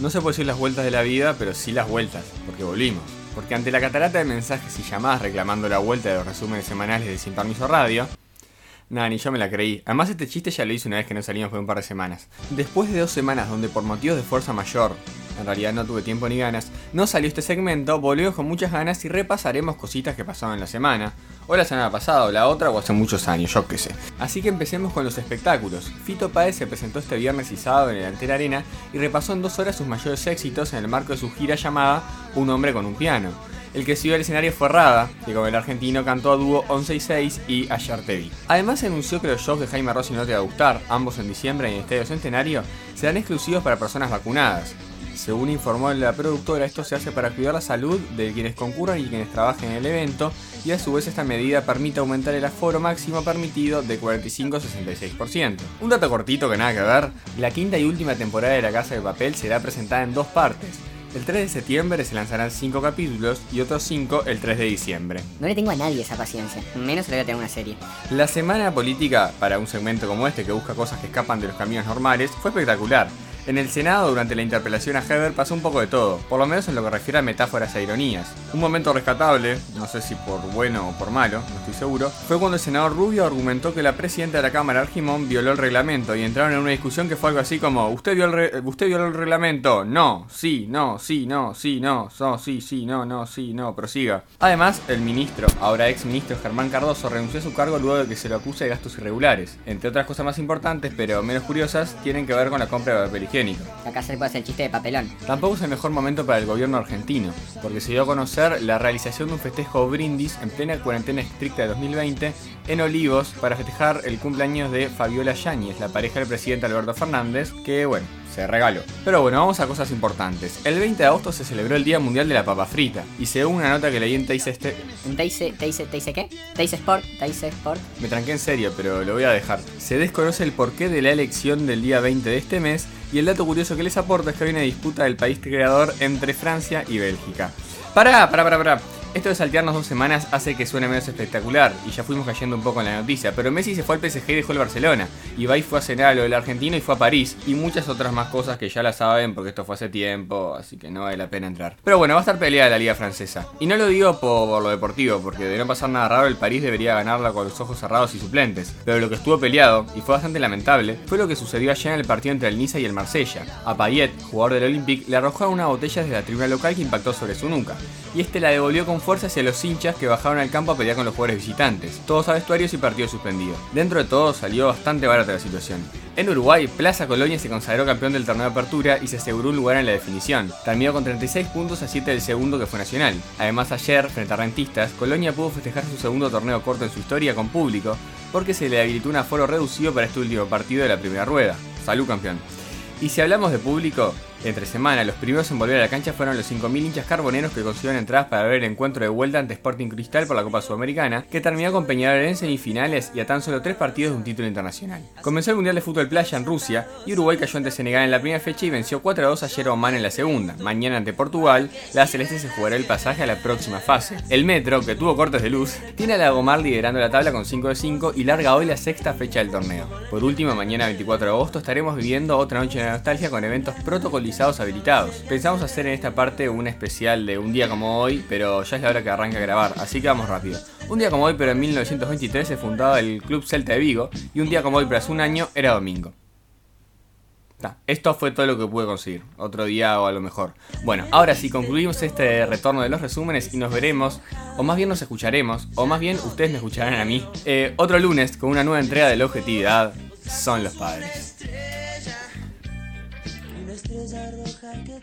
No se puede decir las vueltas de la vida, pero sí las vueltas, porque volvimos. Porque ante la catarata de mensajes y llamadas reclamando la vuelta de los resúmenes semanales de Sin Permiso Radio, Nada, ni yo me la creí. Además este chiste ya lo hice una vez que no salimos por un par de semanas. Después de dos semanas donde por motivos de fuerza mayor, en realidad no tuve tiempo ni ganas, no salió este segmento, volvemos con muchas ganas y repasaremos cositas que pasaron en la semana. O la semana pasada, o la otra, o hace muchos años, yo qué sé. Así que empecemos con los espectáculos. Fito Páez se presentó este viernes y sábado en el Antera Arena y repasó en dos horas sus mayores éxitos en el marco de su gira llamada Un hombre con un piano. El que siguió al escenario fue Rada, que con el argentino cantó a dúo 11 y 6 y Ayer te vi. Además anunció que los shows de Jaime Rossi no te va a gustar, ambos en diciembre en el Estadio Centenario, serán exclusivos para personas vacunadas. Según informó la productora, esto se hace para cuidar la salud de quienes concurran y quienes trabajen en el evento, y a su vez esta medida permite aumentar el aforo máximo permitido de 45 a 66%. Un dato cortito que nada que ver, la quinta y última temporada de La Casa de Papel será presentada en dos partes, el 3 de septiembre se lanzarán 5 capítulos y otros 5 el 3 de diciembre. No le tengo a nadie esa paciencia, menos le voy a tener una serie. La semana política, para un segmento como este que busca cosas que escapan de los caminos normales, fue espectacular. En el Senado, durante la interpelación a Heber, pasó un poco de todo, por lo menos en lo que refiere a metáforas e ironías. Un momento rescatable, no sé si por bueno o por malo, no estoy seguro, fue cuando el senador Rubio argumentó que la presidenta de la Cámara, Argimón, violó el reglamento y entraron en una discusión que fue algo así como: ¿Usted violó el, ¿usted violó el reglamento? No, sí, no, sí, no, sí, no, no, sí, sí, no, no, sí, no, prosiga. Además, el ministro, ahora ex ministro Germán Cardoso, renunció a su cargo luego de que se lo acuse de gastos irregulares. Entre otras cosas más importantes, pero menos curiosas, tienen que ver con la compra de papel Acá se puede hacer el chiste de papelón. Tampoco es el mejor momento para el gobierno argentino, porque se dio a conocer la realización de un festejo brindis en plena cuarentena estricta de 2020 en Olivos para festejar el cumpleaños de Fabiola Yáñez, la pareja del presidente Alberto Fernández, que bueno, se regaló. Pero bueno, vamos a cosas importantes. El 20 de agosto se celebró el Día Mundial de la Papa Frita, y según una nota que leí en Teise este... ¿En Teise, Teise qué? Teise Sport, Teise Sport. Me tranqué en serio, pero lo voy a dejar. Se desconoce el porqué de la elección del día 20 de este mes, y el dato curioso que les aporta es que hay una disputa del país creador entre Francia y Bélgica. Pará, pará, pará, pará. Esto de saltearnos dos semanas hace que suene menos espectacular y ya fuimos cayendo un poco en la noticia, pero Messi se fue al PSG y dejó el Barcelona, Ibai fue a cenar a lo del argentino y fue a París, y muchas otras más cosas que ya la saben porque esto fue hace tiempo, así que no vale la pena entrar. Pero bueno, va a estar peleada la liga francesa. Y no lo digo por, lo deportivo, porque de no pasar nada raro el París debería ganarla con los ojos cerrados y suplentes, pero lo que estuvo peleado, y fue bastante lamentable, fue lo que sucedió ayer en el partido entre el Niza y el Marsella. A Payet, jugador del Olympique, le arrojaron una botella desde la tribuna local que impactó sobre su nuca, y este la devolvió con fuerza hacia los hinchas que bajaron al campo a pelear con los jugadores visitantes, todos a vestuarios y partido suspendido. Dentro de todo salió bastante barata la situación. En Uruguay, Plaza Colonia se consagró campeón del torneo de apertura y se aseguró un lugar en la definición. Terminó con 36 puntos a 7 del segundo que fue Nacional. Además ayer, frente a Rentistas, Colonia pudo festejar su segundo torneo corto en su historia con público, porque se le habilitó un aforo reducido para este último partido de la primera rueda. Salud campeón. Y si hablamos de público, entre semana, los primeros en volver a la cancha fueron los 5.000 hinchas carboneros que consiguieron entradas para ver el encuentro de vuelta ante Sporting Cristal por la Copa Sudamericana, que terminó con Peñarol en semifinales y a tan solo tres partidos de un título internacional. Comenzó el Mundial de Fútbol Playa en Rusia y Uruguay cayó ante Senegal en la primera fecha y venció 4 a 2 ayer a Oman en la segunda. Mañana ante Portugal, la Celeste se jugará el pasaje a la próxima fase. El Metro, que tuvo cortes de luz, tiene a la Gomar liderando la tabla con 5 de 5 y larga hoy la sexta fecha del torneo. Por último, mañana 24 de agosto estaremos viviendo otra noche de nostalgia con eventos habilitados. Pensamos hacer en esta parte un especial de un día como hoy, pero ya es la hora que arranca a grabar, así que vamos rápido. Un día como hoy, pero en 1923 se fundaba el Club Celta de Vigo, y un día como hoy, pero hace un año, era domingo. esto fue todo lo que pude conseguir. Otro día o a lo mejor. Bueno, ahora sí concluimos este retorno de los resúmenes y nos veremos, o más bien nos escucharemos, o más bien ustedes me escucharán a mí, eh, otro lunes con una nueva entrega de la objetividad. Son los padres. rosa roja que